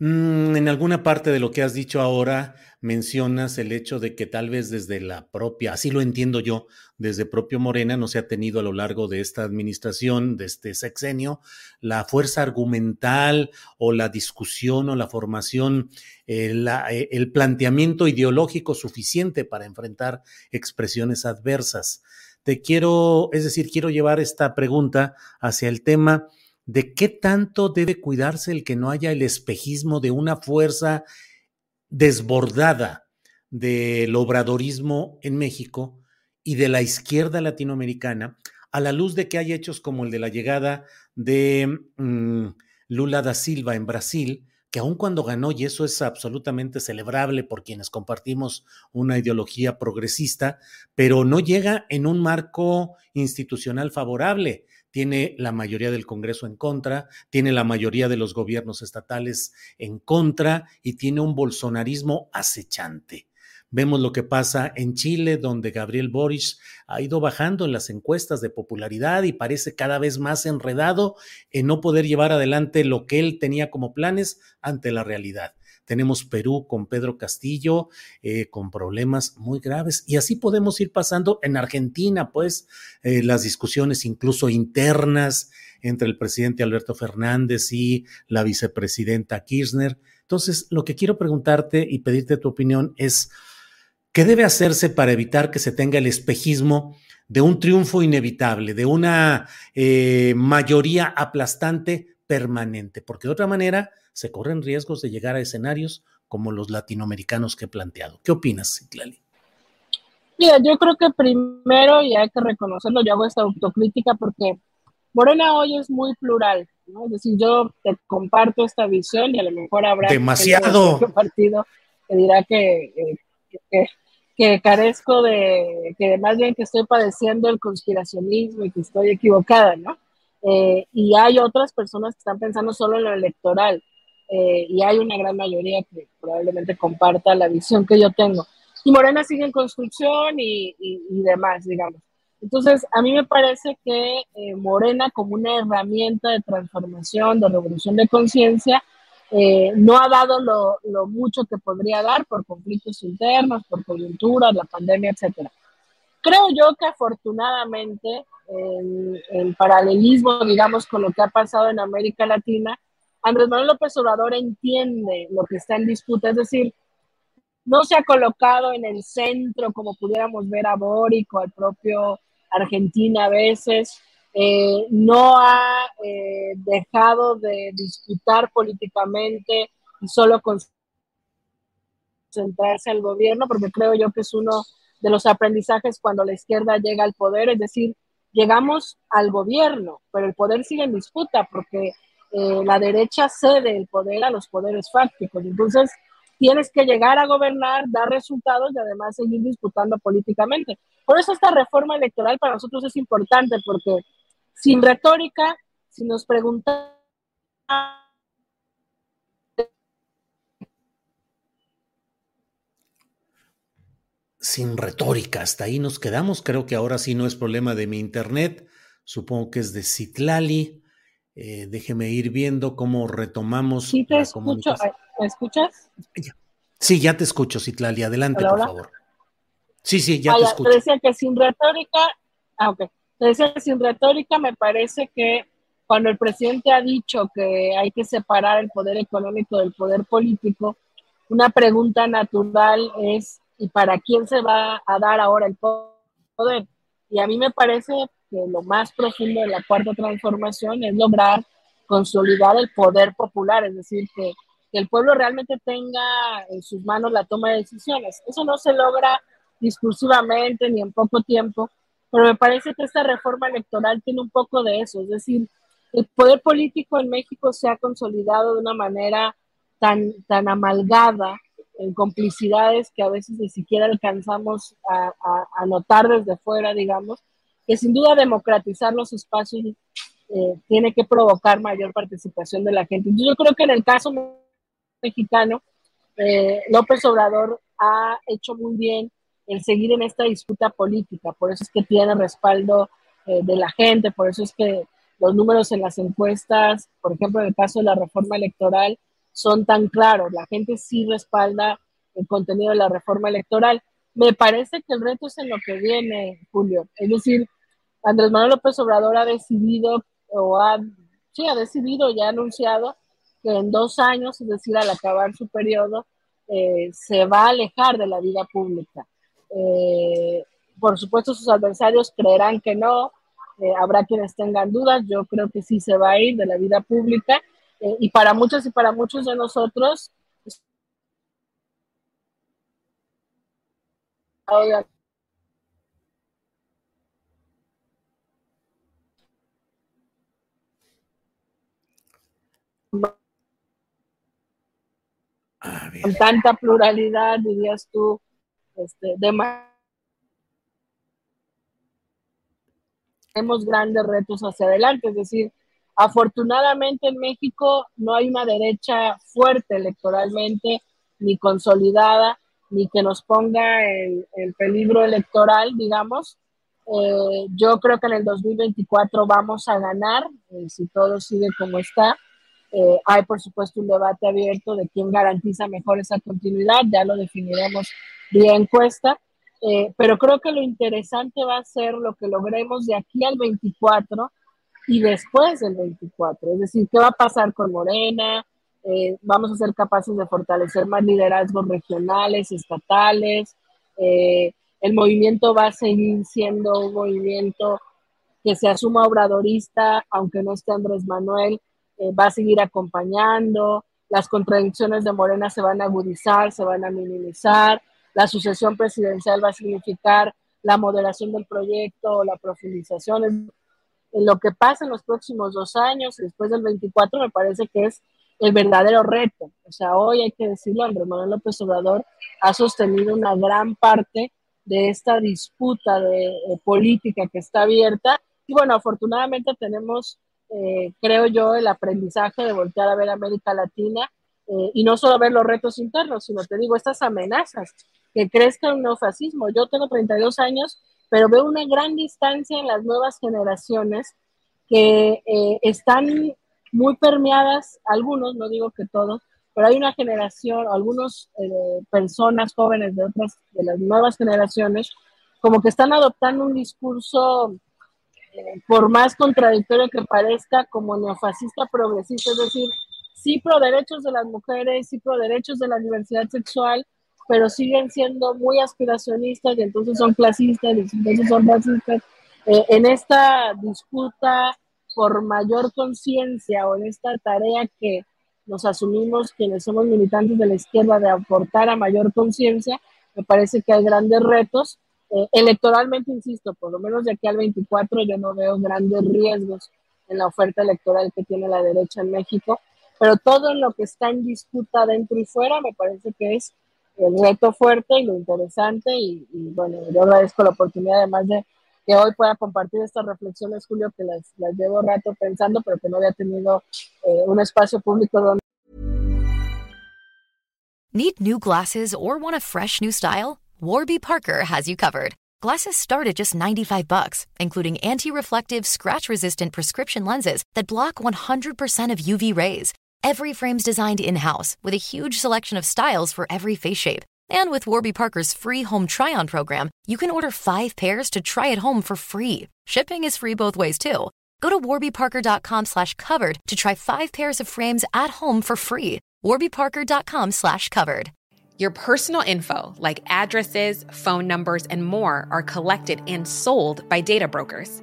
mm, en alguna parte de lo que has dicho ahora mencionas el hecho de que tal vez desde la propia, así lo entiendo yo, desde propio Morena no se ha tenido a lo largo de esta administración, de este sexenio, la fuerza argumental o la discusión o la formación, eh, eh, el planteamiento ideológico suficiente para enfrentar expresiones adversas. Te quiero, es decir, quiero llevar esta pregunta hacia el tema de qué tanto debe cuidarse el que no haya el espejismo de una fuerza desbordada del obradorismo en México y de la izquierda latinoamericana, a la luz de que hay hechos como el de la llegada de mm, Lula da Silva en Brasil, que aun cuando ganó, y eso es absolutamente celebrable por quienes compartimos una ideología progresista, pero no llega en un marco institucional favorable tiene la mayoría del Congreso en contra, tiene la mayoría de los gobiernos estatales en contra y tiene un bolsonarismo acechante. Vemos lo que pasa en Chile, donde Gabriel Boric ha ido bajando en las encuestas de popularidad y parece cada vez más enredado en no poder llevar adelante lo que él tenía como planes ante la realidad. Tenemos Perú con Pedro Castillo, eh, con problemas muy graves. Y así podemos ir pasando en Argentina, pues eh, las discusiones incluso internas entre el presidente Alberto Fernández y la vicepresidenta Kirchner. Entonces, lo que quiero preguntarte y pedirte tu opinión es, ¿qué debe hacerse para evitar que se tenga el espejismo de un triunfo inevitable, de una eh, mayoría aplastante permanente? Porque de otra manera, se corren riesgos de llegar a escenarios como los latinoamericanos que he planteado. ¿Qué opinas, Citlali? Mira, yo creo que primero, y hay que reconocerlo, yo hago esta autocrítica porque Morena hoy es muy plural, ¿no? Es decir, yo te comparto esta visión y a lo mejor habrá demasiado partido que dirá que, eh, que, carezco de, que más bien que estoy padeciendo el conspiracionismo y que estoy equivocada, ¿no? Eh, y hay otras personas que están pensando solo en lo electoral. Eh, y hay una gran mayoría que probablemente comparta la visión que yo tengo. Y Morena sigue en construcción y, demás, digamos. Entonces, a mí me parece que eh, Morena como una herramienta de transformación, de revolución de conciencia, eh, no ha dado lo, lo, mucho que podría dar por conflictos internos, por coyunturas, la pandemia, etc. Creo yo que afortunadamente, en, en paralelismo, digamos, con lo que ha pasado en América Latina, Andrés Manuel López Obrador entiende lo que está en disputa, es decir, no se ha colocado en el centro como pudiéramos ver a Boric o al propio Argentina a veces, eh, no ha eh, dejado de disputar políticamente y solo concentrarse al gobierno, porque creo yo que es uno de los aprendizajes cuando la izquierda llega al poder, es decir, llegamos al gobierno, pero el poder sigue en disputa porque la derecha cede el poder a los poderes fácticos. Entonces, tienes que llegar a gobernar, dar resultados y además seguir disputando políticamente. Por eso esta reforma electoral para nosotros es importante, porque sin retórica, si nos preguntamos sin retórica. Hasta ahí nos quedamos. Creo que ahora sí no es problema de mi internet. Supongo que es de Citlali. Eh, déjeme ir viendo cómo retomamos. Sí, te escucho. ¿Me escuchas? Sí, ya te escucho, Citlali. Adelante, por favor. Sí, sí, ya te escucho. Te decía que sin retórica, ah, ok. Te decía que sin retórica me parece que cuando el presidente ha dicho que hay que separar el poder económico del poder político, una pregunta natural es, ¿y para quién se va a dar ahora el poder? Y a mí me parece que lo más profundo de la cuarta transformación es lograr consolidar el poder popular, es decir, que, el pueblo realmente tenga en sus manos la toma de decisiones. Eso no se logra discursivamente ni en poco tiempo, pero me parece que esta reforma electoral tiene un poco de eso, es decir, el poder político en México se ha consolidado de una manera tan, tan amalgada en complicidades que a veces ni siquiera alcanzamos a, a, notar desde fuera, digamos, que sin duda democratizar los espacios eh, tiene que provocar mayor participación de la gente. Yo creo que en el caso mexicano, eh, López Obrador ha hecho muy bien el seguir en esta disputa política, por eso es que tiene respaldo eh, de la gente, por eso es que los números en las encuestas, por ejemplo, en el caso de la reforma electoral, son tan claros, la gente sí respalda el contenido de la reforma electoral. Me parece que el reto es en lo que viene, Julio, es decir, Andrés Manuel López Obrador ha decidido, o ha, sí, ha decidido, ya ha anunciado que en dos años, es decir, al acabar su periodo, eh, se va a alejar de la vida pública. Eh, por supuesto, sus adversarios creerán que no, eh, habrá quienes tengan dudas, yo creo que sí se va a ir de la vida pública eh, y para muchos y para muchos de nosotros con tanta pluralidad, dirías tú, este, de tenemos grandes retos hacia adelante, es decir, afortunadamente en México no hay una derecha fuerte electoralmente, ni consolidada, ni que nos ponga el, peligro electoral, digamos. Eh, yo creo que en el 2024 vamos a ganar, eh, si todo sigue como está. Eh, hay, por supuesto, un debate abierto de quién garantiza mejor esa continuidad, ya lo definiremos vía encuesta, eh, pero creo que lo interesante va a ser lo que logremos de aquí al 24 y después del 24. Es decir, ¿qué va a pasar con Morena? Eh, vamos a ser capaces de fortalecer más liderazgos regionales, estatales. Eh, el movimiento va a seguir siendo un movimiento que se asuma obradorista, aunque no esté Andrés Manuel, va a seguir acompañando. Las contradicciones de Morena se van a agudizar, se van a minimizar la sucesión presidencial va a significar la moderación del proyecto, la profundización. En, lo que pasa en los próximos dos años, después del 24, me parece que es el verdadero reto. O sea, hoy hay que decirlo, Andrés Manuel López Obrador ha sostenido una gran parte de esta disputa de, política que está abierta. Y bueno, afortunadamente tenemos, eh, creo yo, el aprendizaje de voltear a ver América Latina eh, y no solo ver los retos internos, sino te digo, estas amenazas que crezca un neofascismo. Yo tengo 32 años, pero veo una gran distancia en las nuevas generaciones que eh, están muy permeadas, algunos, no digo que todos, pero hay una generación, algunas eh, personas jóvenes de otras, de las nuevas generaciones, como que están adoptando un discurso, eh, por más contradictorio que parezca, como neofascista progresista, es decir, sí pro derechos de las mujeres, sí pro derechos de la diversidad sexual, pero siguen siendo muy aspiracionistas y entonces son clasistas y entonces son racistas. Eh, en esta disputa por mayor conciencia o en esta tarea que nos asumimos quienes somos militantes de la izquierda de aportar a mayor conciencia, me parece que hay grandes retos. Eh, electoralmente, insisto, por lo menos de aquí al 24 yo no veo grandes riesgos en la oferta electoral que tiene la derecha en México, pero todo lo que está en disputa dentro y fuera me parece que es el reto fuerte y lo interesante. Y, bueno, yo agradezco la oportunidad además de que hoy pueda compartir estas reflexiones, Julio, que las, las llevo rato pensando, pero que no había tenido eh, un espacio público donde... Need new glasses or want a fresh new style? Warby Parker has you covered. Glasses start at just 95 bucks, including anti-reflective, scratch-resistant prescription lenses that block 100% of UV rays. Every frame's designed in-house with a huge selection of styles for every face shape. And with Warby Parker's free home try-on program, you can order 5 pairs to try at home for free. Shipping is free both ways too. Go to warbyparker.com slash covered to try 5 pairs of frames at home for free. warbyparker.com slash covered. Your personal info, like addresses, phone numbers, and more, are collected and sold by data brokers.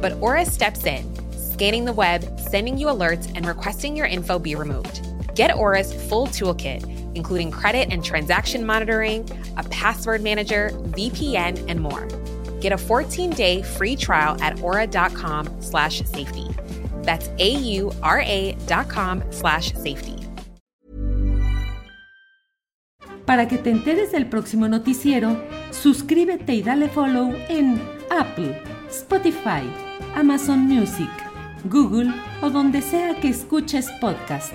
But Aura steps in, scanning the web, sending you alerts, and requesting your info be removed. Get Aura's full toolkit, including credit and transaction monitoring, a password manager, VPN, and more. Get a 14-day free trial at aura.com slash safety. That's A-U-R-A dot com slash safety. Para que te enteres del próximo noticiero, suscríbete y dale follow en Apple, Spotify, Amazon Music, Google o donde sea que escuches podcast.